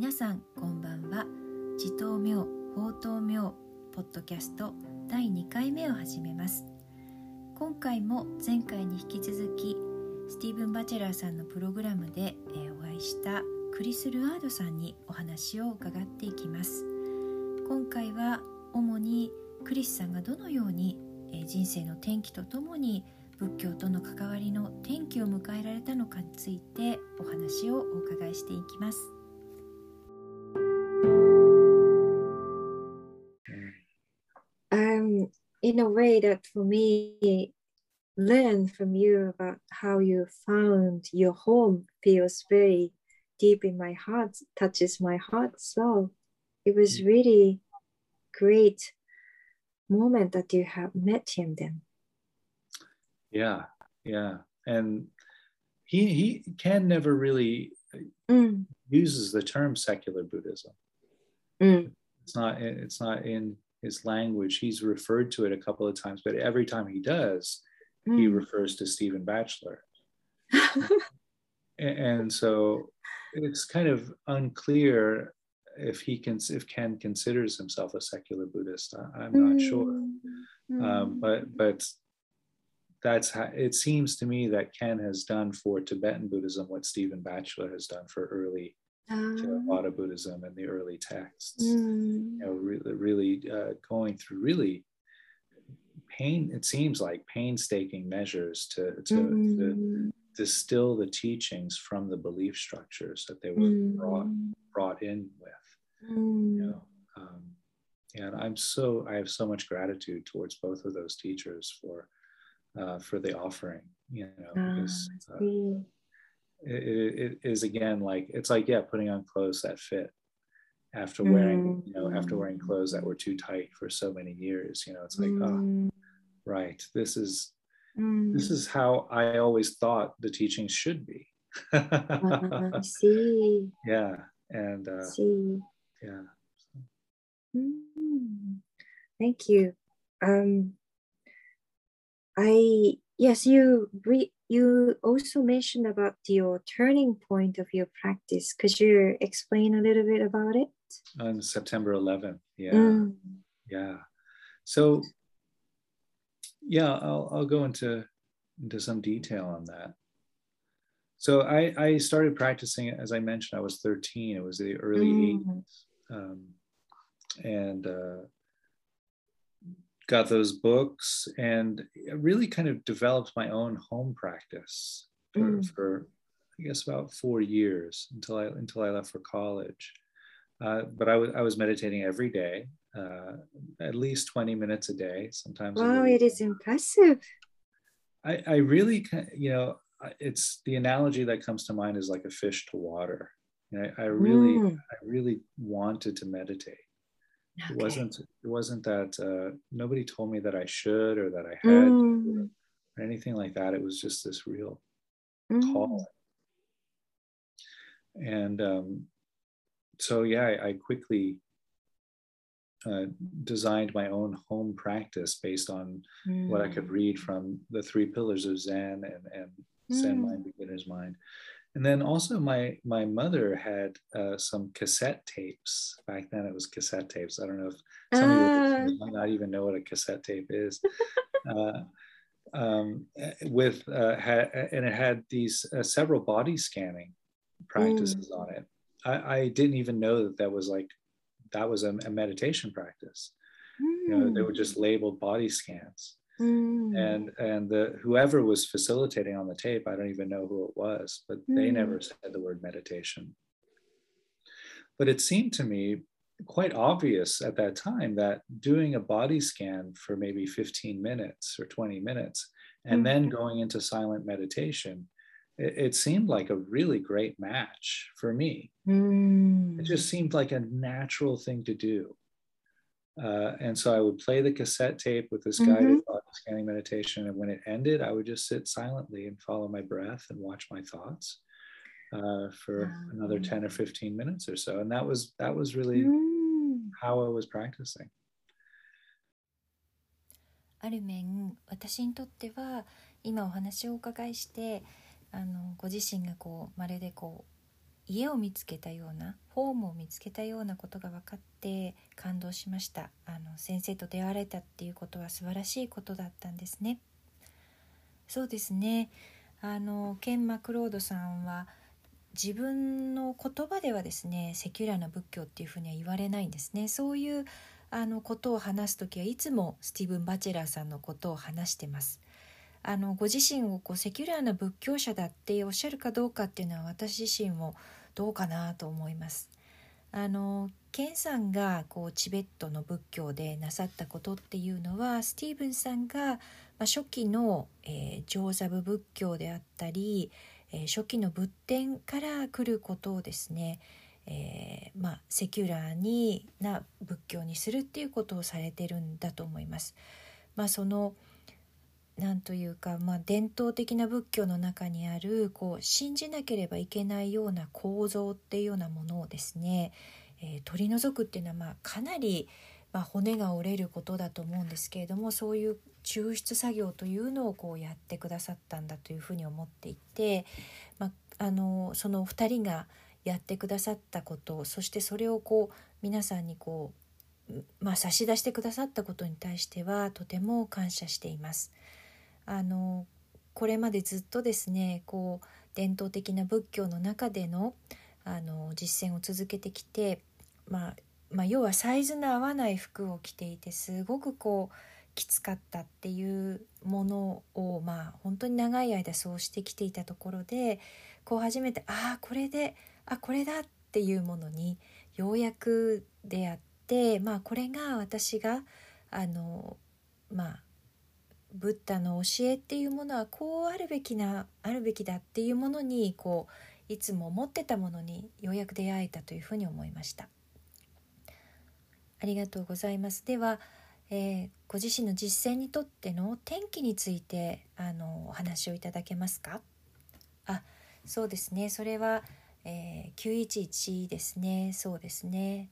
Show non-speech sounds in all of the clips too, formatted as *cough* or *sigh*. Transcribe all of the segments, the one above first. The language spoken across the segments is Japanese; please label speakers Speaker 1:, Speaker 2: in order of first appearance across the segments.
Speaker 1: 皆さんこんばんは。自頭明法頭明ポッドキャスト第2回目を始めます。今回も前回に引き続きスティーブン・バチェラーさんのプログラムで、えお会いしたクリス・ルアードさんにお話を伺っていきます。今回は主にクリスさんがどのように、え人生の転機とともに仏教との関わりの転機を迎えられたのかについてお話をお伺いしていきます。
Speaker 2: In a way that for me, learn from you about how you found your home feels very deep in my heart, touches my heart. So it was really great moment that you have met him then.
Speaker 3: Yeah, yeah, and he he can never really
Speaker 2: Mm,
Speaker 3: uses the term secular Buddhism.
Speaker 2: mm,
Speaker 3: It's not it's not in his language. He's referred to it a couple of times, but every time he does, he
Speaker 2: mm.
Speaker 3: refers to Stephen Batchelor. *laughs* And so it's kind of unclear if he can if Ken considers himself a secular Buddhist. I, I'm not sure,
Speaker 2: Mm,
Speaker 3: um, but but that's how it seems to me that Ken has done for Tibetan Buddhism what Stephen Batchelor has done for early
Speaker 2: ah,
Speaker 3: Theravada Buddhism and the early texts.
Speaker 2: mm,
Speaker 3: You know, really, really uh, going through really pain. It seems like painstaking measures to to, to
Speaker 2: mm,
Speaker 3: distill the teachings from the belief structures that they were brought
Speaker 2: mm,
Speaker 3: brought in with. You
Speaker 2: mm,
Speaker 3: know, um, and I'm so I have so much gratitude towards both of those teachers for uh, for the offering. You know,
Speaker 2: ah,
Speaker 3: because uh. It, it, is again like it's like yeah, putting on clothes that fit after wearing you know after wearing clothes that were too tight for so many years. You know, it's like oh
Speaker 2: Mm,
Speaker 3: right, this is
Speaker 2: mm.
Speaker 3: this is how I always thought the teachings should be.
Speaker 2: Ah, I *laughs* see,
Speaker 3: yeah, and uh,
Speaker 2: see.
Speaker 3: yeah.
Speaker 2: Mm, Thank you. Um, I yes, you re, you also mentioned about your turning point of your practice. Could you explain a little bit about it?
Speaker 3: on September 11th. Yeah,
Speaker 2: Mm,
Speaker 3: yeah. So, yeah, I'll I'll go into into some detail on that. So I I started practicing as I mentioned. I was 13. It was the early
Speaker 2: Mm.
Speaker 3: 80s, um, and uh, got those books and really kind of developed my own home practice for,
Speaker 2: Mm.
Speaker 3: for I guess about four years until I until I left for college. Uh, but I was I was meditating every day, uh, at least 20 minutes a day, sometimes.
Speaker 2: wow, it is impressive.
Speaker 3: I, I really, you know, it's the analogy that comes to mind is like a fish to water. You know, I, I really,
Speaker 2: Mm,
Speaker 3: I really wanted to meditate. It wasn't, it wasn't that uh, nobody told me that I should or that I had
Speaker 2: Mm,
Speaker 3: or anything like that. It was just this real
Speaker 2: mm,
Speaker 3: call. And um, so, yeah, I, I quickly uh, designed my own home practice based on what I could
Speaker 2: mm,
Speaker 3: read from the three pillars of Zen and, and Zen
Speaker 2: Mm.
Speaker 3: mind, beginner's mind. And then also my my mother had uh, some cassette tapes. Back then it was cassette tapes. I don't know if some of your
Speaker 2: Ah.
Speaker 3: might not even know what a cassette tape is. uh, um, with uh, ha- and it had these uh, several body scanning practices on it. I, I didn't even know that that was like that was a, a meditation practice. You know, they were just labeled body scans
Speaker 2: mm,
Speaker 3: and and the whoever was facilitating on the tape i don't even know who it was but they
Speaker 2: Mm.
Speaker 3: never said the word meditation but it seemed to me quite obvious at that time that doing a body scan for maybe 15 minutes or 20 minutes and
Speaker 2: Mm.
Speaker 3: then going into silent meditation it, it seemed like a really great match for me
Speaker 2: mm,
Speaker 3: it just seemed like a natural thing to do. Uh, and so I would play the cassette tape with this guided body scanning meditation. And when it ended, I would just sit silently and follow my breath and watch my thoughts uh, for another 10 or 15 minutes or so. And that was that was really
Speaker 2: mm,
Speaker 3: how I was practicing.
Speaker 1: ある面私にとっては今お話をお伺いしてあのご自身がこうまるでこう 家を見つけたようなホームを見つけたようなことが分かって感動しました。あの先生と出会われたっていうことは素晴らしいことだったんですね。そうですね。あのケン・マクロードさんは自分の言葉ではですね secular な仏教っていうふうには言われないんですね。そういうあのことを話す時はいつもスティーブン・バチェラーさんのことを話してます。あのご自身をこう secular な仏教者だっておっしゃるかどうかっていうのは私自身もどうかなと思います。あのケンさんがこうチベットの仏教でなさったことっていうのはスティーブンさんが、ま、初期の、えー、上座部仏教であったり、えー、初期の仏典から来ることをですね、えー、まあ、セキュラーにな仏教にするっていうことをされてるんだと思います。まあ、その何というか、まあ、伝統的な仏教の中にあるこう信じなければいけないような構造っていうようなものをですね、えー、取り除くっていうのはまあかなり、まあ、骨が折れることだと思うんですけれどもそういう抽出作業というのをこうやってくださったんだというふうに思っていて、まあ、あのその2人がやってくださったことそしてそれをこう皆さんにこう、まあ、差し出してくださったことに対してはとても感謝しています。あのこれまでずっとですねこう伝統的な仏教の中でのあの実践を続けてきて、まあ、まあ要はサイズの合わない服を着ていてすごくこうきつかったっていうものをまあ本当に長い間そうしてきていたところでこう初めてああこれであこれだっていうものにようやく出会ってまあこれが私があのまあブッダの教えっていうものはこうあるべきなあるべきだっていうものにこういつも持ってたものにようやく出会えたというふうに思いました。ありがとうございます。では、えー、ご自身の実践にとっての天気についてあのお話をいただけますか？あそうですね。それは、えー、911ですね。そうですね、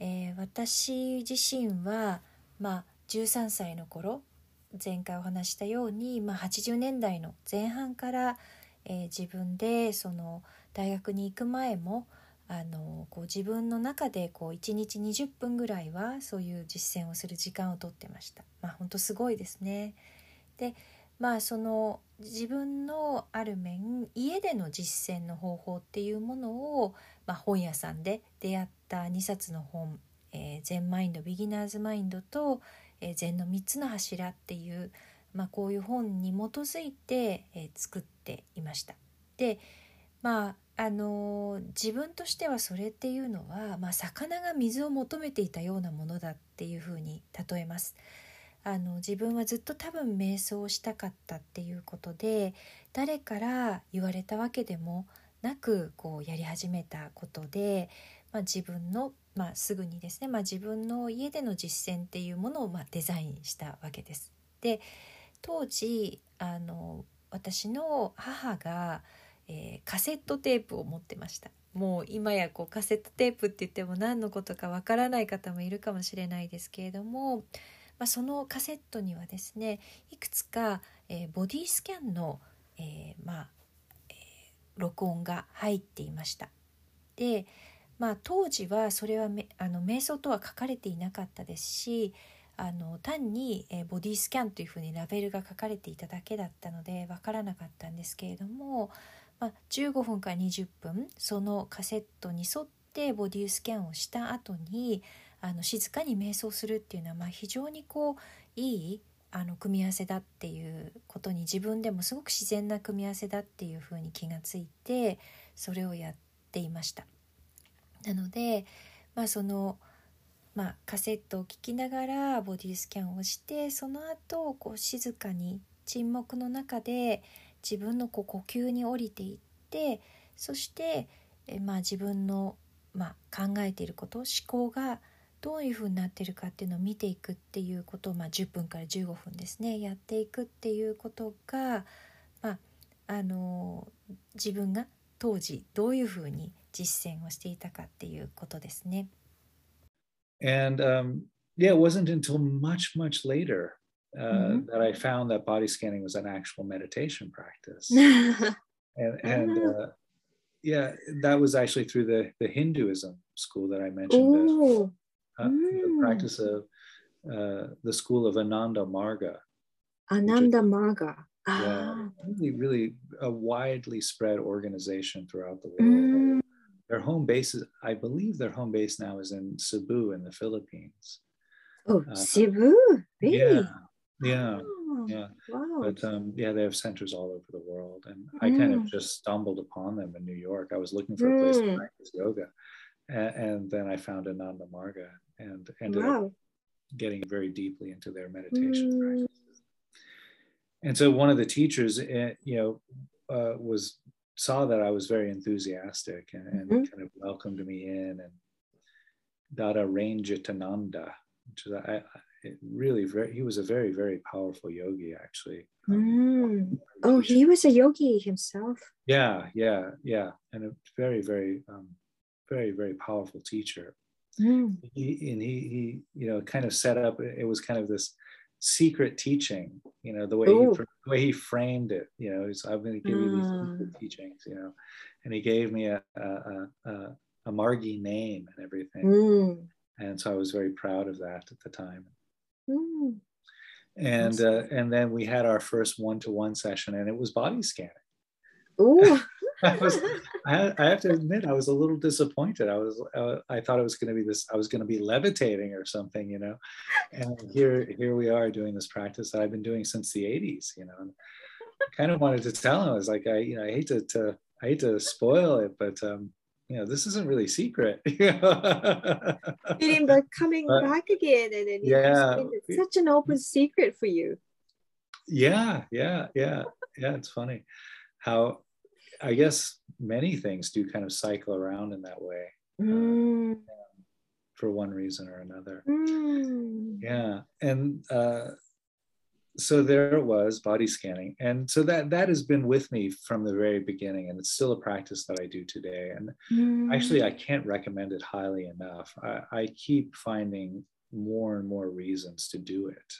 Speaker 1: えー、私自身はまあ13歳の頃前回お話したように、まあ、80年代の前半から、えー、自分でその大学に行く前もあのこう自分の中でこう1日20分ぐらいはそういう実践をする時間をとってました。まあ、本当すごいですね。でまあその自分のある面家での実践の方法っていうものを、まあ、本屋さんで出会った2冊の本「えー、マインドビギナーズマインド」とえー、禅の3つの柱っていう、まあ、こういう本に基づいて、えー、作っていました。でまああのー、自分としてはそれっていうのは、まあ、魚が水を求めていたようなものだっていうふうに例えます。あの自分はずっと多分瞑想をしたかったっていうことで誰から言われたわけでもなくこうやり始めたことで、まあ、自分のまあ、すぐにですね、まあ、自分の家での実践っていうものをまあデザインしたわけです。で当時あの私の母が、えー、カセットテープを持ってました。もう今やこうカセットテープって言っても何のことかわからない方もいるかもしれないですけれども、まあ、そのカセットにはですねいくつか、えー、ボディスキャンの、えー、まあ、えー、録音が入っていました。でまあ、当時はそれはあの瞑想とは書かれていなかったですしあの単に、えボディスキャンというふうにラベルが書かれていただけだったので分からなかったんですけれども、まあ、15分から20分そのカセットに沿ってボディスキャンをした後にあの静かに瞑想するっていうのは、まあ、非常にこういいあの組み合わせだっていうことに自分でもすごく自然な組み合わせだっていうふうに気がついてそれをやっていました。なので、まあ、その、まあ、カセットを聴きながらボディスキャンをしてその後こう静かに沈黙の中で自分のこう呼吸に降りていってそしてえ、まあ、自分の、まあ、考えていること思考がどういうふうになってるかっていうのを見ていくっていうことを、まあ、10分から15分ですねやっていくっていうことが、まあ、あの自分が当時どういうふうに実践をしていたかっていうことですね。
Speaker 3: And um, yeah, it wasn't until much, much later uh, mm-hmm. that I found that body scanning was an actual meditation practice. *laughs* and and uh, yeah, that was actually through the the Hinduism school that I mentioned. uh,
Speaker 2: Oh,
Speaker 3: uh, the
Speaker 2: Mm.
Speaker 3: practice of uh, the school of Ananda Marga.
Speaker 2: Ananda Marga.
Speaker 3: Yeah,
Speaker 2: Ah.
Speaker 3: really, really a widely spread organization throughout the world.
Speaker 2: Mm.
Speaker 3: Their home base is, I believe, their home base now is in Cebu in the Philippines.
Speaker 2: Oh,
Speaker 3: Uh,
Speaker 2: Cebu. Really?
Speaker 3: Yeah, yeah,
Speaker 2: Oh,
Speaker 3: yeah.
Speaker 2: Wow.
Speaker 3: But um, yeah, they have centers all over the world, and I kind of
Speaker 2: Mm.
Speaker 3: just stumbled upon them in New York. I was looking for a place to
Speaker 2: Mm.
Speaker 3: practice yoga, and, and then I found Ananda Marga and ended up getting very deeply into their meditation
Speaker 2: Mm.
Speaker 3: practices. And so one of the teachers, eh, you know, uh, was saw that I was very enthusiastic and, and
Speaker 2: Mhm.
Speaker 3: kind of welcomed me in and Dada Ranjitananda, which is I, I it really very he was a very very powerful yogi actually. Um,
Speaker 2: Mm. Oh, he was a yogi himself.
Speaker 3: yeah yeah yeah and a very very um, very very powerful teacher
Speaker 2: Mm.
Speaker 3: he and he he you know kind of set up it was kind of this secret teaching you know the way he, the way he framed it you know he's i'm going to give you these
Speaker 2: Ah.
Speaker 3: teachings you know and he gave me a a, a, a, a margi name and everything
Speaker 2: Mm.
Speaker 3: and so i was very proud of that at the time
Speaker 2: Mm.
Speaker 3: and uh, and then we had our first one-to-one session and it was body scanning
Speaker 2: Oh. *laughs* *laughs*
Speaker 3: I was, I, I have to admit, I was a little disappointed. I was, uh, I thought it was going to be this, I was going to be levitating or something, you know. And here, here we are doing this practice that I've been doing since the '80s, you know. And I kind of wanted to tell him, I was like, I, you know, I hate to, to I hate to spoil it, but um, you know, this isn't really secret. *laughs*
Speaker 2: But coming
Speaker 3: But-
Speaker 2: back again and then
Speaker 3: Yeah.
Speaker 2: just made it such an open secret for you.
Speaker 3: yeah, yeah, yeah, yeah. It's funny how, I guess, many things do kind of cycle around in that way
Speaker 2: Mm.
Speaker 3: for one reason or another.
Speaker 2: Mm.
Speaker 3: yeah and uh, so there it was body scanning and so that that has been with me from the very beginning and it's still a practice that i do today and
Speaker 2: Mm.
Speaker 3: actually i can't recommend it highly enough i, I keep finding more and more reasons to do it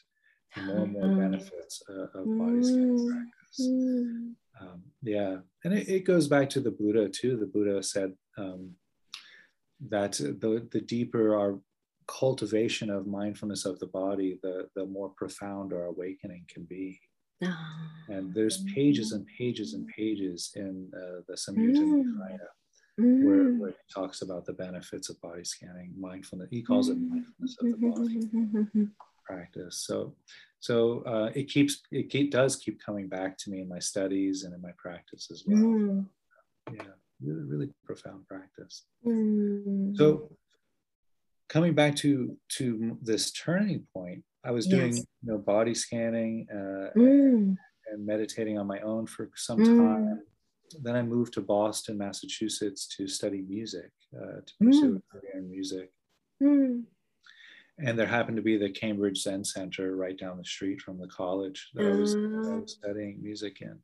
Speaker 3: more and more
Speaker 2: Mm.
Speaker 3: benefits uh, of body scanning
Speaker 2: Mm.
Speaker 3: practice
Speaker 2: Mm.
Speaker 3: Um, yeah and it, it goes back to the buddha too the buddha said um, that the, the deeper our cultivation of mindfulness of the body the, the more profound our awakening can be
Speaker 2: Ah.
Speaker 3: and there's pages and pages and pages in uh, the samyutta
Speaker 2: Mm.
Speaker 3: nikaya where,
Speaker 2: Mm.
Speaker 3: where he talks about the benefits of body scanning mindfulness he calls it mindfulness of the body *laughs* practice so so uh, it keeps it keep, does keep coming back to me in my studies and in my practice as well
Speaker 2: Mm.
Speaker 3: yeah really really profound practice
Speaker 2: Mm.
Speaker 3: so coming back to to this turning point i was doing
Speaker 2: Yes.
Speaker 3: you know body scanning uh,
Speaker 2: Mm.
Speaker 3: and meditating on my own for some
Speaker 2: Mm.
Speaker 3: time then i moved to boston massachusetts to study music uh, to pursue a career in music
Speaker 2: Mm.
Speaker 3: And there happened to be the cambridge zen center right down the street from the college that i was, that I
Speaker 2: Ah.
Speaker 3: was studying music in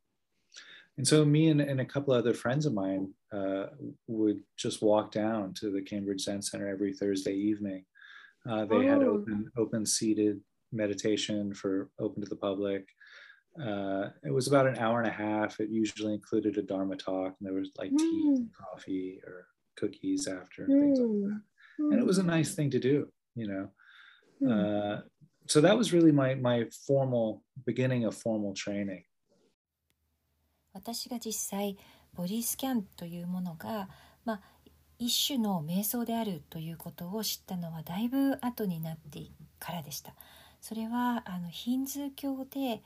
Speaker 3: and so me and, and a couple other friends of mine uh, would just walk down to the Cambridge Zen Center every Thursday evening. Uh, they had
Speaker 2: Oh.
Speaker 3: open open seated meditation for open to the public. Uh, it was about an hour and a half. It usually included a Dharma talk, and there was like tea,
Speaker 2: Mm.
Speaker 3: and coffee, or cookies after, and things like that.
Speaker 2: Mm.
Speaker 3: And it was a nice thing to do, you know.
Speaker 2: Mm.
Speaker 3: Uh, so that was really my my formal beginning of formal training.
Speaker 1: 私が実際ボディスキャンというものが、まあ、一種の瞑想であるということを知ったのはだいぶ後になってからでしたそれはあのヒンズー教で、え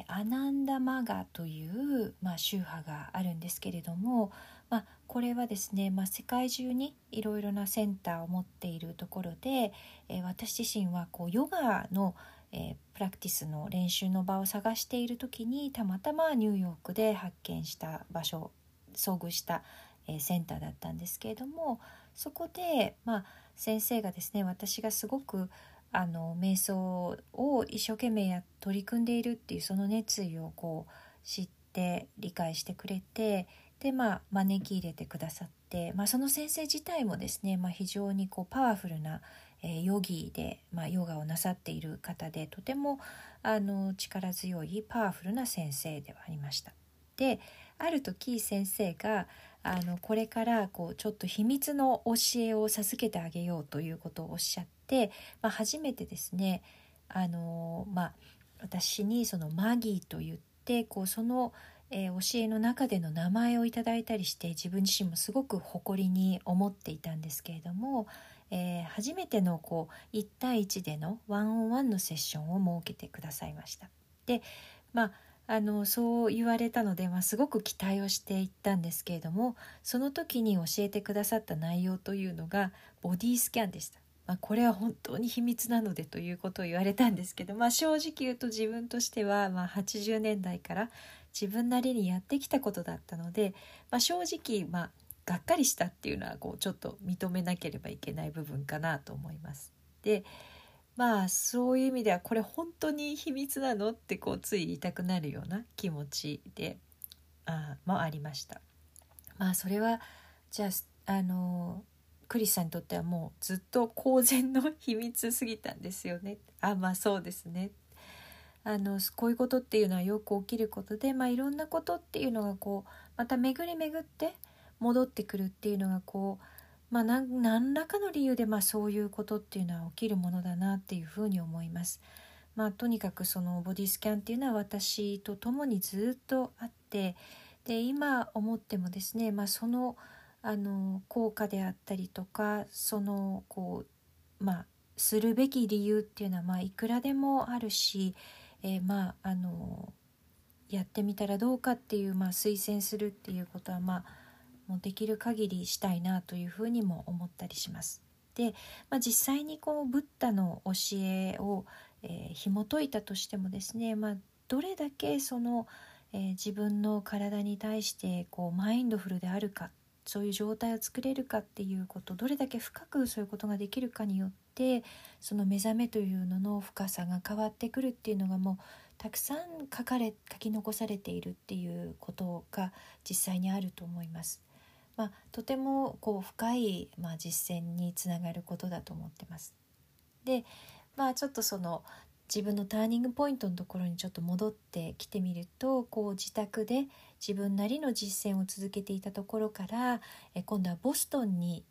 Speaker 1: ーアナンダマガという、まあ、宗派があるんですけれども、まあ、これはですね、まあ、世界中にいろいろなセンターを持っているところで、えー私自身はこうヨガのえープラクティスの練習の場を探している時にたまたまニューヨークで発見した場所遭遇した、えーセンターだったんですけれどもそこで、まあ、先生がですね私がすごくあの瞑想を一生懸命や取り組んでいるっていうその熱意をこう知って理解してくれてで、まあ、招き入れてくださって、まあ、その先生自体もですね、まあ、非常にこうパワフルなえーヨギで、まあ、ヨガをなさっている方でとてもあの力強いパワフルな先生ではありました。である時先生があのこれからこうちょっと秘密の教えを授けてあげようということをおっしゃって、まあ、初めてですねあの、まあ、私にそのマギーと言ってこうその、えー、教えの中での名前をいただいたりして自分自身もすごく誇りに思っていたんですけれども、えー、初めてのこう1対1でのワンオンワンのセッションを設けてくださいました。でまああのそう言われたので、まあ、すごく期待をしていったんですけれどもその時に教えてくださった内容というのがボディスキャンでした。まあ、これは本当に秘密なのでということを言われたんですけど、まあ、正直言うと自分としては、まあ、80年代から自分なりにやってきたことだったので、まあ、正直、まあ、がっかりしたっていうのはこうちょっと認めなければいけない部分かなと思います。でまあそういう意味ではこれ本当に秘密なのってこうつい言いたくなるような気持ちであもありました。まあそれはじゃああのクリスさんにとってはもうずっと公然の秘密すぎたんですよね。あまあそうですねっ。あのこういうことっていうのはよく起きることで、まあ、いろんなことっていうのがこうまた巡り巡って戻ってくるっていうのがこうまあ、何らかの理由でまあそういうことっていうのは起きるものだなっていうふうに思います。まあ、とにかくそのボディスキャンっていうのは私と共にずっとあってで今思ってもですね、まあ、そのあの効果であったりとかそのこうまあするべき理由っていうのはまあいくらでもあるし、えー、まああのやってみたらどうかっていう、まあ、推薦するっていうことはまあもうできる限りしたいなというふうにも思ったりします。で、まあ、実際にこうブッダの教えを、えー、紐解いたとしてもですね、まあ、どれだけその、えー、自分の体に対してこうマインドフルであるかそういう状態を作れるかっていうことどれだけ深くそういうことができるかによってその目覚めというのの深さが変わってくるっていうのがもうたくさん書かれ書き残されているっていうことが実際にあると思います。まあ、とてもこう深い、まあ、実践につながることだと思ってます。でまあちょっとその自分のターニングポイントのところにちょっと戻ってきてみるとこう自宅で自分なりの実践を続けていたところから今度はボストンに、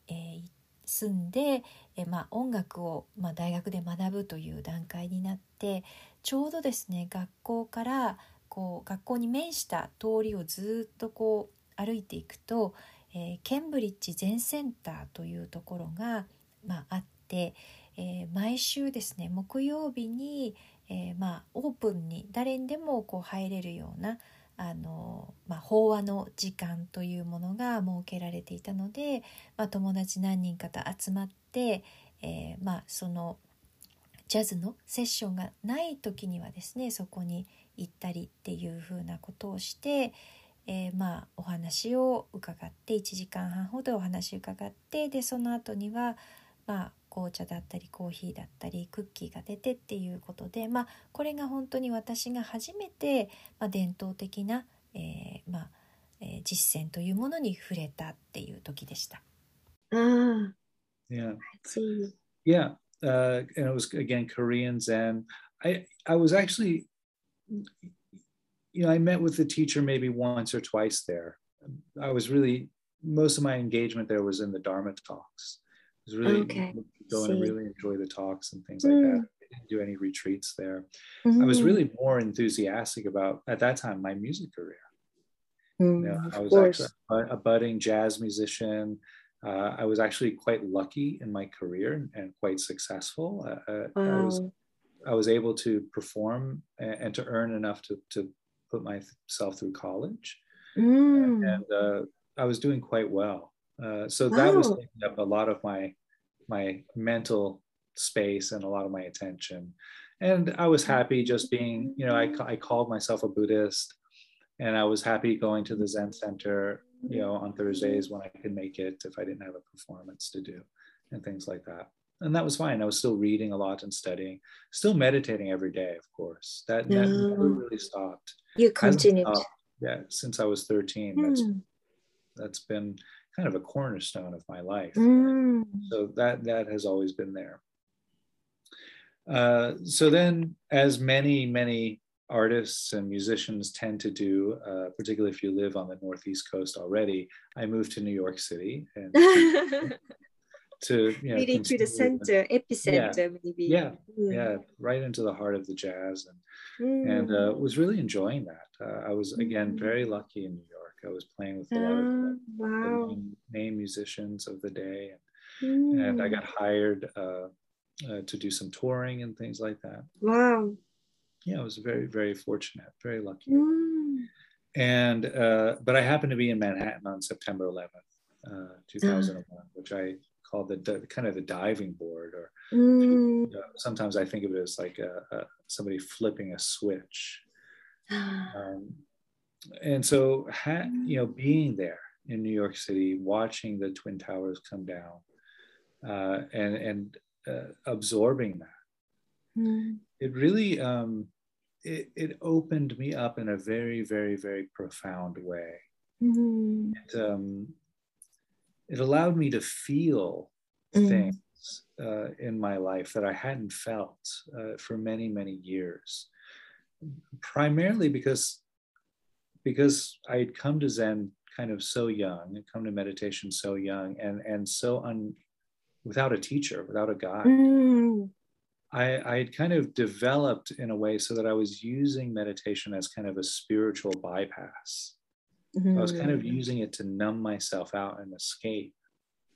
Speaker 1: 住んで、まあ、音楽を、大学で学ぶという段階になってちょうどですね学校からこう学校に面した通りをずっとこう歩いていくとえー、ケンブリッジ全センターというところが、まあ、あって、えー、毎週ですね木曜日に、えー、まあ、オープンに誰にでもこう入れるようなあの、まあ、法話の時間というものが設けられていたので、まあ、友達何人かと集まって、えまあ、そのジャズのセッションがない時にはですねそこに行ったりっていうふうなことをして、えー、まあお話を伺って1時間半ほどお話を伺ってでその後にはまあ紅茶だったりコーヒーだったりクッキーが出てっていうことでまあこれが本当に私が初めて、まあ、伝統的な、えー、まあえー、実践というものに触れたっていう時でした。
Speaker 2: ああ。
Speaker 3: Yeah. Yeah. Uh, and it was again Korean Zen. I I was actually you know, I met with the teacher maybe once or twice there. I was really most of my engagement there was in the Dharma talks. Was really
Speaker 2: okay.
Speaker 3: going and really enjoy the talks and things like mm. that. I didn't do any retreats there. Mm-hmm. I was really more enthusiastic about at that time my music career. Mm, you know, I was course. actually a, budding jazz musician. Uh, I was actually quite lucky in my career and, quite successful. Uh, wow. I was I was able to perform and, and to earn enough to, to put myself through college, mm. and uh, I was doing quite well. Uh, so wow. that was taking up a lot of my my mental space and a lot of my attention. And I was happy just being, you know, I, I called myself a Buddhist, and I was happy going to the Zen Center, you know, on Thursdays when I could make it if I didn't have a performance to do, and things like that and that was fine. I was still reading a lot and studying, still meditating every day, of course. That, that never really stopped.
Speaker 2: You continued.
Speaker 3: yeah, since I was 13. Mm. That's that's been kind of a cornerstone of my life.
Speaker 2: Mm.
Speaker 3: So that that has always been there. Uh, so then, as many many artists and musicians tend to do, uh, particularly if you live on the Northeast coast already. I moved to New York City and to, *laughs* you know,
Speaker 2: really to the center, epicenter, maybe.
Speaker 3: Yeah, yeah, right into the heart of the jazz and, and uh, was really enjoying that. Uh, I was, again,
Speaker 2: Mm.
Speaker 3: very lucky in New York. I was playing with a lot of
Speaker 2: Ah,
Speaker 3: the, the
Speaker 2: wow.
Speaker 3: main, main musicians of the day. And I
Speaker 2: Mm.
Speaker 3: got hired uh, uh, to do some touring and things like that.
Speaker 2: Wow.
Speaker 3: Yeah, I was very, very fortunate, very lucky.
Speaker 2: Mm.
Speaker 3: And uh, but I happened to be in Manhattan on September 11th, uh, 2001, which I called the, the kind of the diving board, or
Speaker 2: Mm.
Speaker 3: sometimes I think of it as like a, a, somebody flipping a switch. *gasps* Um, and so, ha- you know, being there in New York City, watching the Twin Towers come down, uh, and and uh, absorbing that
Speaker 2: Mm.
Speaker 3: it really um, it, it opened me up in a very very very profound way
Speaker 2: Mm.
Speaker 3: it, um, it allowed me to feel
Speaker 2: Mm.
Speaker 3: things uh, in my life that i hadn't felt uh, for many many years primarily because because i had come to zen kind of so young and come to meditation so young and and so un without a teacher without a guide
Speaker 2: Mm.
Speaker 3: I, I had kind of developed in a way so that I was using meditation as kind of a spiritual bypass. I was kind of using it to numb myself out and escape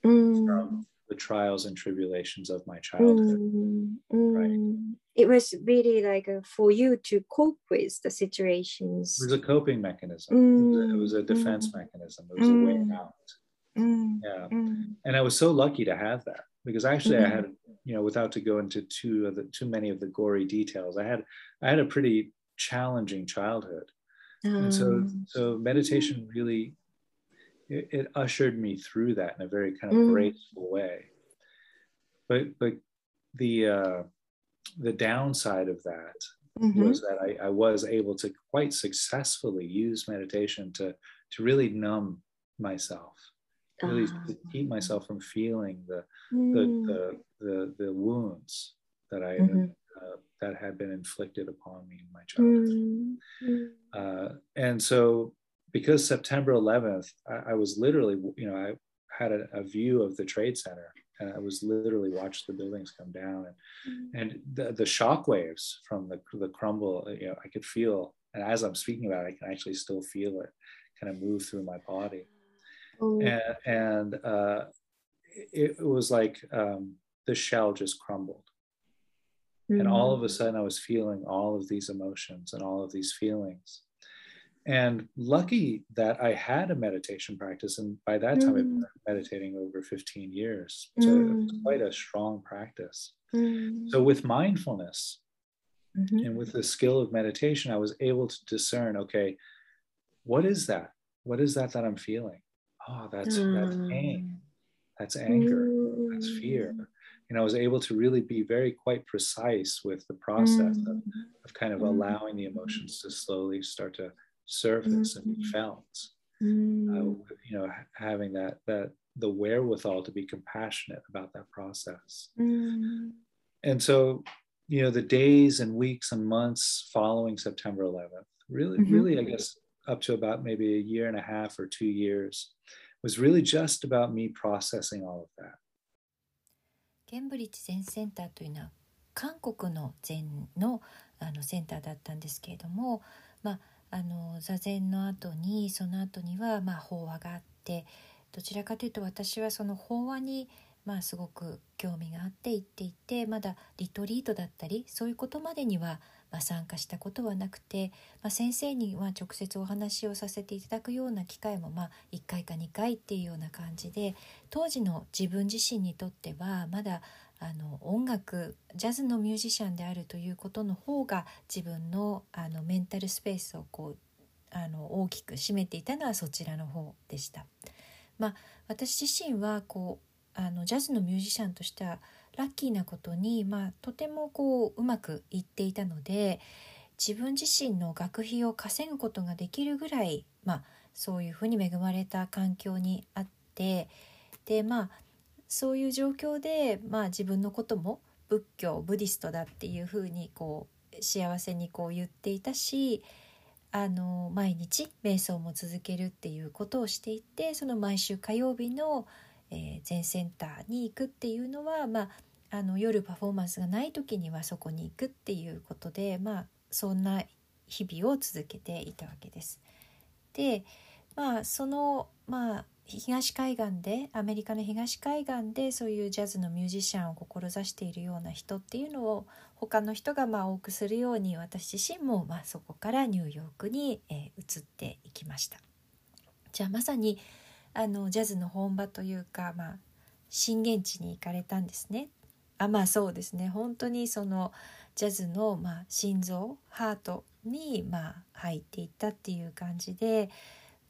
Speaker 2: Mm.
Speaker 3: from the trials and tribulations of my childhood.
Speaker 2: Mm,
Speaker 3: Right.
Speaker 2: mm. It was really like a, for you to cope with the situations.
Speaker 3: It was a coping mechanism. It was a, it was a
Speaker 2: Mm,
Speaker 3: defense
Speaker 2: mm.
Speaker 3: mechanism. It was a way
Speaker 2: Mm.
Speaker 3: out.
Speaker 2: Mm,
Speaker 3: Yeah.
Speaker 2: mm,
Speaker 3: And I was so lucky to have that because actually I
Speaker 2: Mhm.
Speaker 3: had, you know, without to go into too of the too many of the gory details, I had I had a pretty challenging childhood. and so
Speaker 2: um,
Speaker 3: so meditation really it, it ushered me through that in a very kind of
Speaker 2: Mm.
Speaker 3: graceful way. But but the uh the downside of that
Speaker 2: mhm,
Speaker 3: was that I, I was able to quite successfully use meditation to to really numb myself really
Speaker 2: Ah.
Speaker 3: to keep myself from feeling the the
Speaker 2: mm,
Speaker 3: the, the, the wounds that I had,
Speaker 2: mhm,
Speaker 3: uh, that had been inflicted upon me in my childhood.
Speaker 2: Mm, mm,
Speaker 3: uh, and so because September 11th, I, I was literally, you know, I had a, a view of the trade center and I was literally watched the buildings come down and, and the, the shock waves from the, the crumble, you know, I could feel, and as I'm speaking about it, I can actually still feel it kind of move through my body.
Speaker 2: oh,
Speaker 3: And, and uh, it, it was like um, the shell just crumbled. And all of a sudden, I was feeling all of these emotions and all of these feelings. And lucky that I had a meditation practice. And by that time,
Speaker 2: Mm.
Speaker 3: been meditating over 15 years. So it was
Speaker 2: Mm.
Speaker 3: quite a strong practice.
Speaker 2: mm,
Speaker 3: So, with mindfulness
Speaker 2: mhm,
Speaker 3: and with the skill of meditation, I was able to discern okay, what is that? What is that that I'm feeling? Oh, that's, that's pain. That's anger. That's fear.
Speaker 2: mm,
Speaker 3: And I was able to really be very quite precise with the process of
Speaker 2: mm,
Speaker 3: of kind of
Speaker 2: Mm.
Speaker 3: allowing the emotions to slowly start to surface and be
Speaker 2: Mhm.
Speaker 3: felt.
Speaker 2: mm,
Speaker 3: Uh, you know, ha- having that that the wherewithal to be compassionate about that process.
Speaker 2: mm,
Speaker 3: And so, you know, the days and weeks and months following September 11th, really,
Speaker 2: Mhm.
Speaker 3: really, I guess, up to about maybe a year and a half or two years, was really just about me processing all of that.
Speaker 1: ケンブリッジ禅センターというのは韓国の禅のあのセンターだったんですけれども、まあ、 あの座禅の後にその後にはまあ法話があってどちらかというと私はその法話にまあすごく興味があって行っていてまだリトリートだったりそういうことまでにはまあ参加したことはなくて、まあ、先生には直接お話をさせていただくような機会もまあ1回か2回っていうような感じで当時の自分自身にとってはまだあの音楽ジャズのミュージシャンであるということの方が自分のあのメンタルスペースをこうあの大きく占めていたのはそちらの方でした。まあ、私自身はこうあのジャズのミュージシャンとしてはラッキーなことに、まあ、とてもこううまくいっていたので自分自身の学費を稼ぐことができるぐらい、まあ、そういうふうに恵まれた環境にあってでまあそういう状況で、まあ、自分のことも仏教ブディストだっていうふうにこう幸せにこう言っていたしあの毎日瞑想も続けるっていうことをしていてその毎週火曜日の、えー、全センターに行くっていうのは、まあ、あの夜パフォーマンスがない時にはそこに行くっていうことで、まあ、そんな日々を続けていたわけです。でまあそのまあ東海岸でアメリカの東海岸でそういうジャズのミュージシャンを志しているような人っていうのを他の人がまあ多くするように私自身もまあそこからニューヨークに、移っていきました。じゃあまさにあのジャズの本場というか、まあ、震源地に行かれたんですね。あまあそうですね本当にそのジャズの、まあ、心臓ハートに、まあ、入っていったっていう感じで。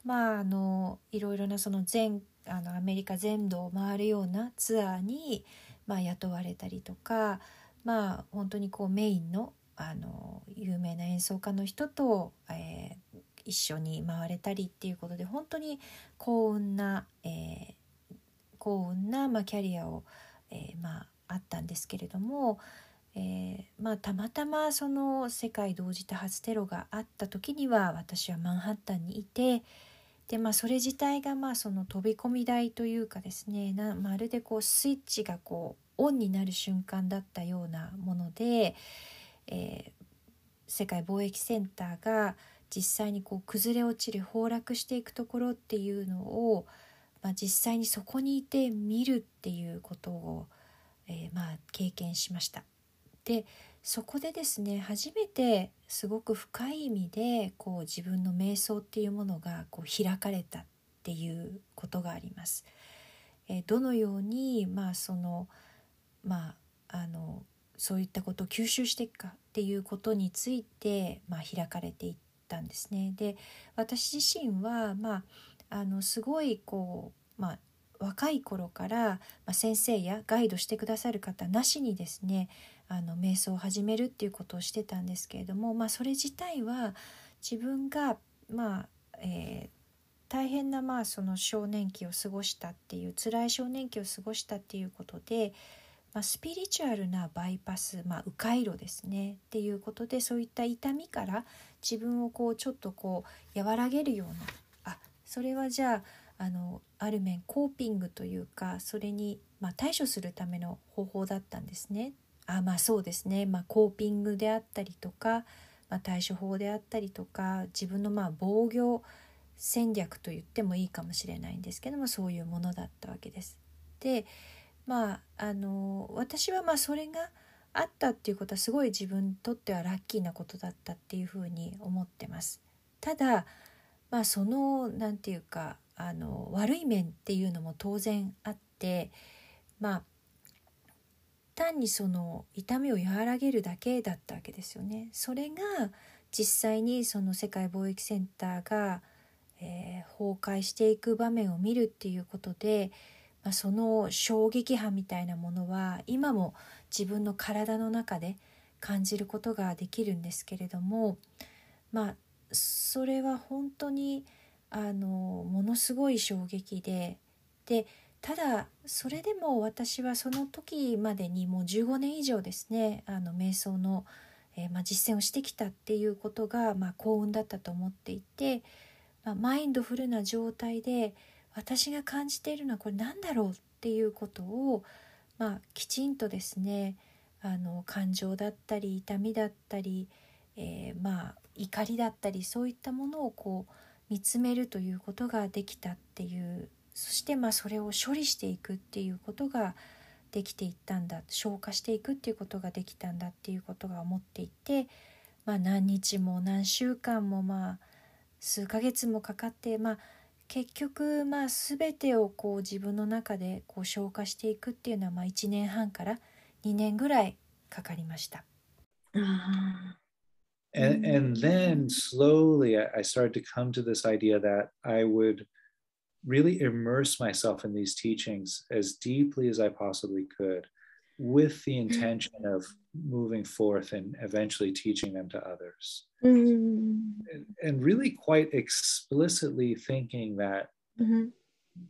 Speaker 1: まああのいろいろなその全あのアメリカ全土を回るようなツアーに、まあ、雇われたりとかまあ本当にこうメインのあの有名な演奏家の人と、えー、一緒に回れたりっていうことで本当に幸運な、えー、幸運な、まあ、キャリアを、えー、まあ、あったんですけれども、えー、まあ、たまたまその世界同時多発テロがあった時には私はマンハッタンにいて。でまあそれ自体がまあその飛び込み台というかですねなまるでこうスイッチがこうオンになる瞬間だったようなもので、えー、世界貿易センターが実際にこう崩れ落ちる崩落していくところっていうのを、まあ、実際にそこにいて見るっていうことを、えー、まあ経験しました。でそこでですね初めてすごく深い意味でこう自分の瞑想っていうものがこう開かれたっていうことがあります。えどのようにまあそのまああのそういったことを吸収していくかっていうことについて、まあ、開かれていったんですね。で私自身は、まあ、あのすごいこう、まあ、若い頃から、先生やガイドしてくださる方なしにですねあの瞑想を始めるっていうことをしてたんですけれども、まあ、それ自体は自分が、まあえー、大変なまあその少年期を過ごしたっていう辛い少年期を過ごしたっていうことで、まあ、スピリチュアルなバイパス、まあ、迂回路ですねっていうことでそういった痛みから自分をこうちょっとこう和らげるようなあそれはじゃああのある面コーピングというかそれに、まあ、対処するための方法だったんですね。あまあそうですね、まあ、コーピングであったりとか、まあ、対処法であったりとか自分のまあ防御戦略と言ってもいいかもしれないんですけどもそういうものだったわけです。でまああの私はまあそれがあったっていうことはすごい自分にとってはラッキーなことだったっていうふうに思ってます。ただまあその何て言うかあの悪い面っていうのも当然あってまあ単にその痛みを和らげるだけだったわけですよね。それが実際にその世界貿易センターが、えー、崩壊していく場面を見るっていうことで、まあ、その衝撃波みたいなものは今も自分の体の中で感じることができるんですけれどもまあそれは本当にあのものすごい衝撃ででただそれでも私はその時までにもう15年以上ですねあの瞑想の、えー、まあ、実践をしてきたっていうことが、まあ、幸運だったと思っていて、まあ、マインドフルな状態で私が感じているのはこれ何だろうっていうことを、ま、きちんとですねあの感情だったり痛みだったり、えー、まあ怒りだったりそういったものをこう見つめるということができたっていうそしてまあそれを処理していくっていうことができていったんだ消化していくっていうことができたんだっていうことが思っていて、まあ、何日も何週間もまあ数ヶ月もかかってまあ結局まあ全てをこう自分の中でこう消化していくっていうのはまあ1年半から2年ぐらいかかりました。
Speaker 3: And, and then slowly I started to come to this idea that I would really immerse myself in these teachings as deeply as I possibly could with the mm-hmm. intention of moving forth and eventually teaching them to others. Mm-hmm. And, really quite explicitly thinking that mm-hmm.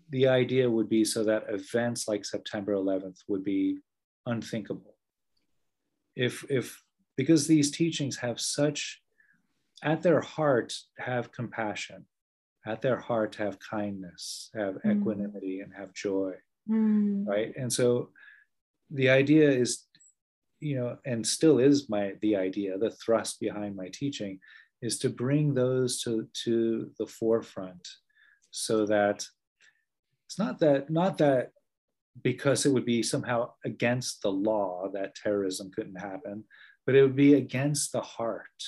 Speaker 3: the idea would be so that events like September 11th would be unthinkable. If, if because these teachings have such, at their heart, have compassion, at their heart, have kindness, have
Speaker 2: Mm.
Speaker 3: equanimity, and have joy,
Speaker 2: Mm.
Speaker 3: right? And so the idea is, you know, and still is my the idea, the thrust behind my teaching is to bring those to to the forefront so that it's not that not that because it would be somehow against the law that terrorism couldn't happen but it would be against the heart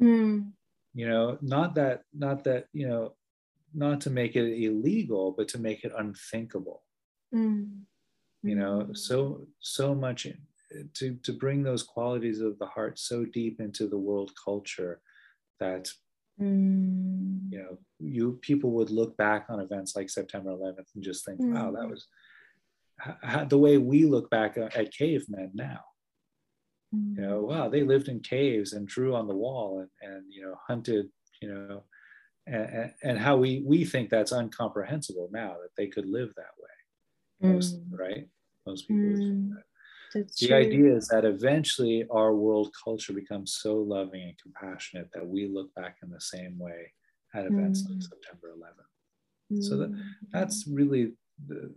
Speaker 2: Mm.
Speaker 3: you know not that not that you know not to make it illegal but to make it unthinkable
Speaker 2: Mm.
Speaker 3: you know
Speaker 2: Mm.
Speaker 3: so so much to to bring those qualities of the heart so deep into the world culture that
Speaker 2: Mm.
Speaker 3: you know you people would look back on events like september 11th and just think wow that
Speaker 2: Mm.
Speaker 3: was the way we look back at at cavemen now you know wow they lived in caves and drew on the wall and, and you know hunted you know and, and how we we think that's incomprehensible now that they could live that way most
Speaker 2: Mm.
Speaker 3: right most people would think
Speaker 2: Mm.
Speaker 3: the
Speaker 2: true.
Speaker 3: idea is that eventually our world culture becomes so loving and compassionate that we look back in the same way at events like
Speaker 2: Mm.
Speaker 3: september 11th so that-
Speaker 2: Mm.
Speaker 3: that's really the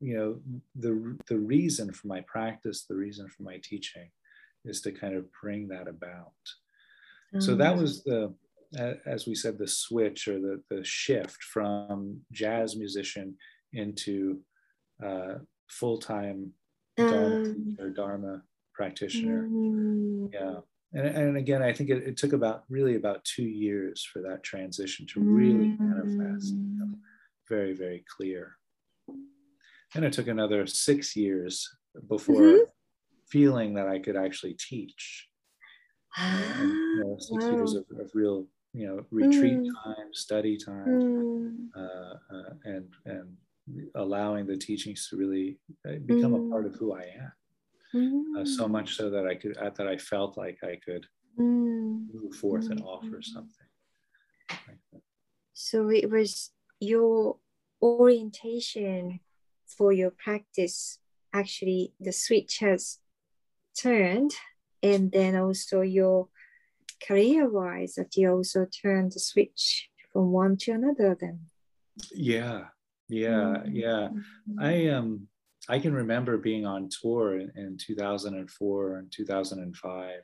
Speaker 3: you know the the reason for my practice the reason for my teaching is to kind of bring that about so that
Speaker 2: Mm.
Speaker 3: was the as we said the switch or the the shift from jazz musician into uh, full-time dharma,
Speaker 2: Um,
Speaker 3: teacher, dharma practitioner
Speaker 2: mm.
Speaker 3: yeah and, and again i think it, it took about really about two years for that transition to really manifest
Speaker 2: Mm.
Speaker 3: become very very clear and it took another six years before
Speaker 2: Mhm.
Speaker 3: feeling that i could actually teach you know, and, you know, six years of, of real you know retreat
Speaker 2: Mm.
Speaker 3: time study time
Speaker 2: Mm.
Speaker 3: uh, uh, and and allowing the teachings to really uh, become a part of
Speaker 2: Mm.
Speaker 3: who i am uh,
Speaker 2: Mm.
Speaker 3: so much so that i could uh, that i felt like i could
Speaker 2: Mm.
Speaker 3: move forth and
Speaker 2: Mm.
Speaker 3: offer something like.
Speaker 2: So it was your orientation for your practice. Actually, the switch has turned, and then also your career-wise, that you also turned the switch from one to another. Then,
Speaker 3: yeah yeah
Speaker 2: Mm.
Speaker 3: yeah i um i can remember being on tour in, in 2004 and 2005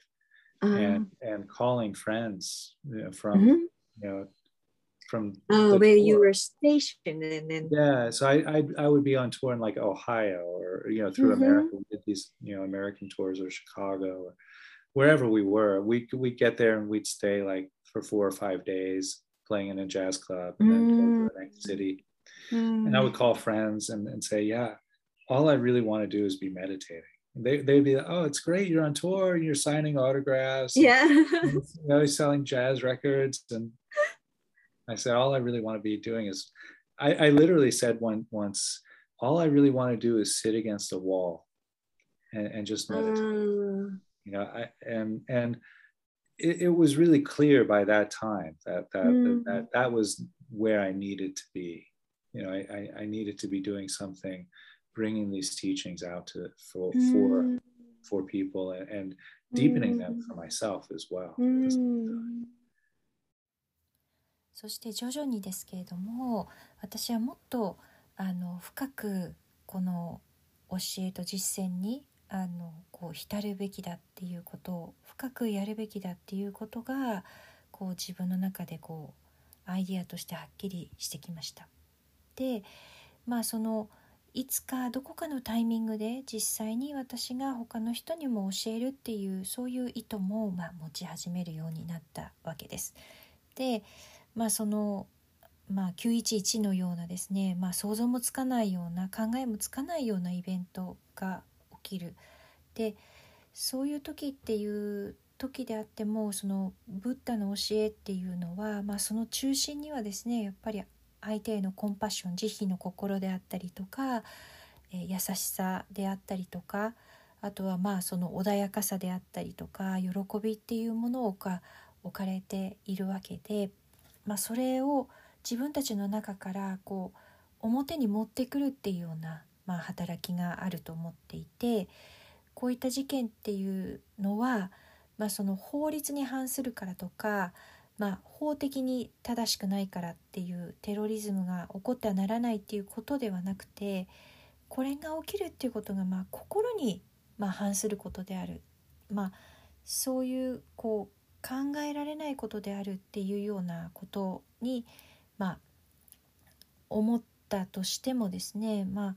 Speaker 2: Um,
Speaker 3: and and calling friends you know, from
Speaker 2: mhm.
Speaker 3: you know from
Speaker 2: Oh, where you were stationed, and then
Speaker 3: yeah so I, I i would be on tour in like ohio or you know through
Speaker 2: Mhm.
Speaker 3: america we did these you know american tours or chicago or wherever we were we we'd get there and we'd stay like for four or five days playing in a jazz club and then go to the next city and I would call friends and, and say, yeah, all I really want to do is be meditating. They, they'd be like, oh, it's great. You're on tour and you're signing autographs. and,
Speaker 2: yeah. *laughs*
Speaker 3: you know, selling jazz records. And I said, all I really want to be doing is, I, I literally said one once, all I really want to do is sit against a wall and, and just meditate
Speaker 2: Uh,
Speaker 3: you know I, and and it, it was really clear by that time that that,
Speaker 2: Mm.
Speaker 3: that that was where i needed to be you know I, I i needed to be doing something bringing these teachings out to for for
Speaker 2: mm,
Speaker 3: for people and, and deepening them
Speaker 2: Mm.
Speaker 3: for myself as well
Speaker 2: うん
Speaker 1: そして徐々にですけれども私はもっとあの深くこの教えと実践に あのこう浸るべきだっていうことを深くやるべきだっていうことがこう自分の中でこうアイディアとしてはっきりしてきました。でまあそのいつかどこかのタイミングで実際に私が他の人にも教えるっていうそういう意図も、まあ、持ち始めるようになったわけです。でまあその、まあ、911のようなですね、まあ、想像もつかないような考えもつかないようなイベントが起きる。でそういう時っていう時であってもそのブッダの教えっていうのは、まあ、その中心にはですねやっぱり相手へのコンパッション慈悲の心であったりとか、えー優しさであったりとかあとはまあその穏やかさであったりとか喜びっていうものが置かれているわけで、まあ、それを自分たちの中からこう表に持ってくるっていうような、まあ、働きがあると思っていてこういった事件っていうのは、まあ、その法律に反するからとか、まあ、法的に正しくないからっていうテロリズムが起こってはならないっていうことではなくてこれが起きるっていうことがまあ心にまあ反することである、まあ、そういうこう考えられないことであるっていうようなことに、まあ、思ったとしてもですね、まあ、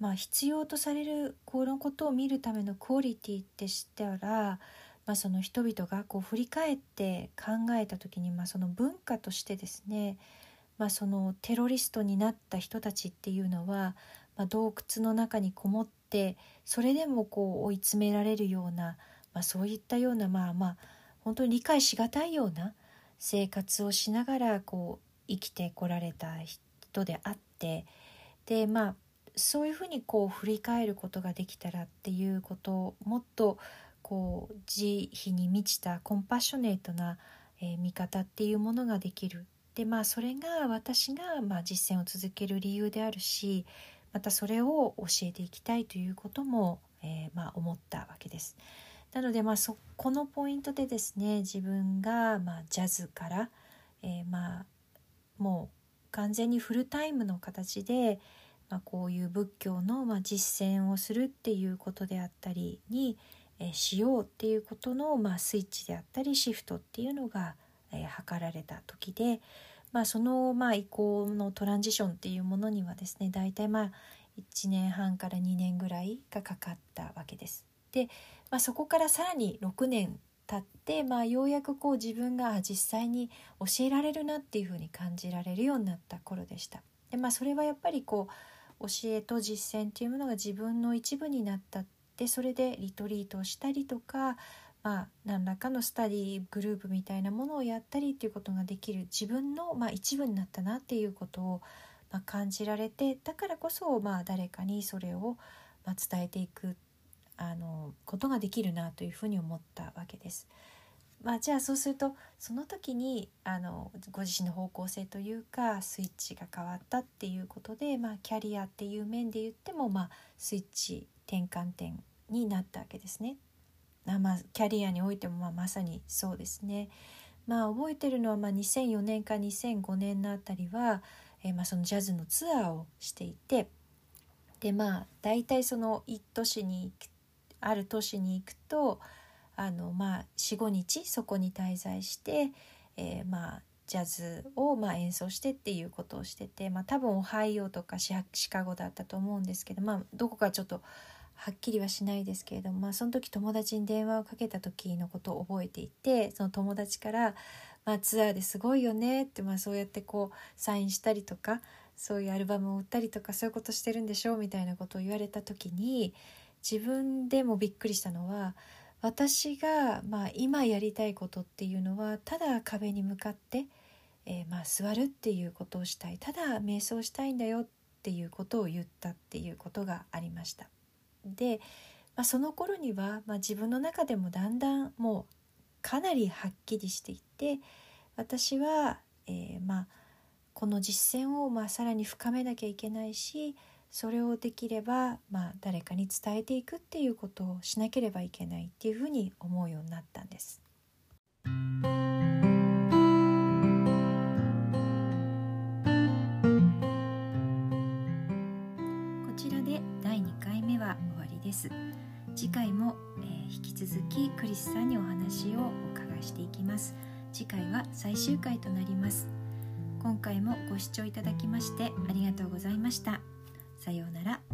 Speaker 1: まあ必要とされるこのことを見るためのクオリティって知ったら、まあ、その人々がこう振り返って考えた時に、まあ、その文化としてですね、まあ、そのテロリストになった人たちっていうのは、まあ、洞窟の中にこもってそれでもこう追い詰められるような、まあ、そういったようなまあまあ本当に理解しがたいような生活をしながらこう生きてこられた人であってでまあそういうふうにこう振り返ることができたらっていうことをもっとこう慈悲に満ちたコンパッショネートな、えー、見方っていうものができるでまあそれが私が、まあ、実践を続ける理由であるしまたそれを教えていきたいということも、えー、まあ、思ったわけです。なので、まあ、そこのポイントでですね自分が、まあ、ジャズから、えー、まあ、もう完全にフルタイムの形で、まあ、こういう仏教の、ま、実践をするっていうことであったりに、え、しようっていうことの、ま、スイッチであったりシフトっていうのが、え、図られた時で、まあ、その、まあ、移行のトランジションっていうものにはですね大体まあ1年半から2年ぐらいがかかったわけです。で、まあ、そこからさらに6年経って、まあ、ようやくこう自分が実際に教えられるなっていうふうに感じられるようになった頃でした。でまあ、それはやっぱりこう教えと実践っていうものが自分の一部になったでそれでリトリートをしたりとか、まあ、何らかのスタディグループみたいなものをやったりっていうことができる自分の、まあ、一部になったなっていうことを、まあ、感じられてだからこそ、まあ、誰かにそれを、まあ、伝えていくあのことができるなというふうに思ったわけです。まあ、じゃあそうするとその時にあのご自身の方向性というかスイッチが変わったっていうことで、まあ、キャリアっていう面で言っても、まあ、スイッチ転換点になったわけですね。あまあ、キャリアにおいてもまあまさにそうですね。まあ、覚えてるのはまあ2004年か2005年のあたりは、えー、まあそのジャズのツアーをしていてでまあ大体その一都市にある都市に行くとあのまあ45日そこに滞在して、えー、まあジャズをま演奏してっていうことをしてて、まあ、多分オハイオとかシカゴだったと思うんですけど、まあ、どこかちょっとはっきりはしないですけれども、まあ、その時友達に電話をかけた時のことを覚えていてその友達から「まあ、ツアーですごいよね」って、まあ、そうやってこうサインしたりとかそういうアルバムを売ったりとかそういうことしてるんでしょうみたいなことを言われた時に自分でもびっくりしたのは私が、まあ、今やりたいことっていうのはただ壁に向かって、えー、まあ、座るっていうことをしたいただ瞑想したいんだよっていうことを言ったっていうことがありました。で、まあ、その頃には、まあ、自分の中でもだんだんもうかなりはっきりしていって私は、えー、まあこの実践をまあさらに深めなきゃいけないしそれをできれば、まあ、誰かに伝えていくっていうことをしなければいけないっていうふうに思うようになったんです。こちらです。次回も、えー、引き続きクリスさんにお話をお伺いしていきます。次回は最終回となります。今回もご視聴いただきましてありがとうございました。さようなら。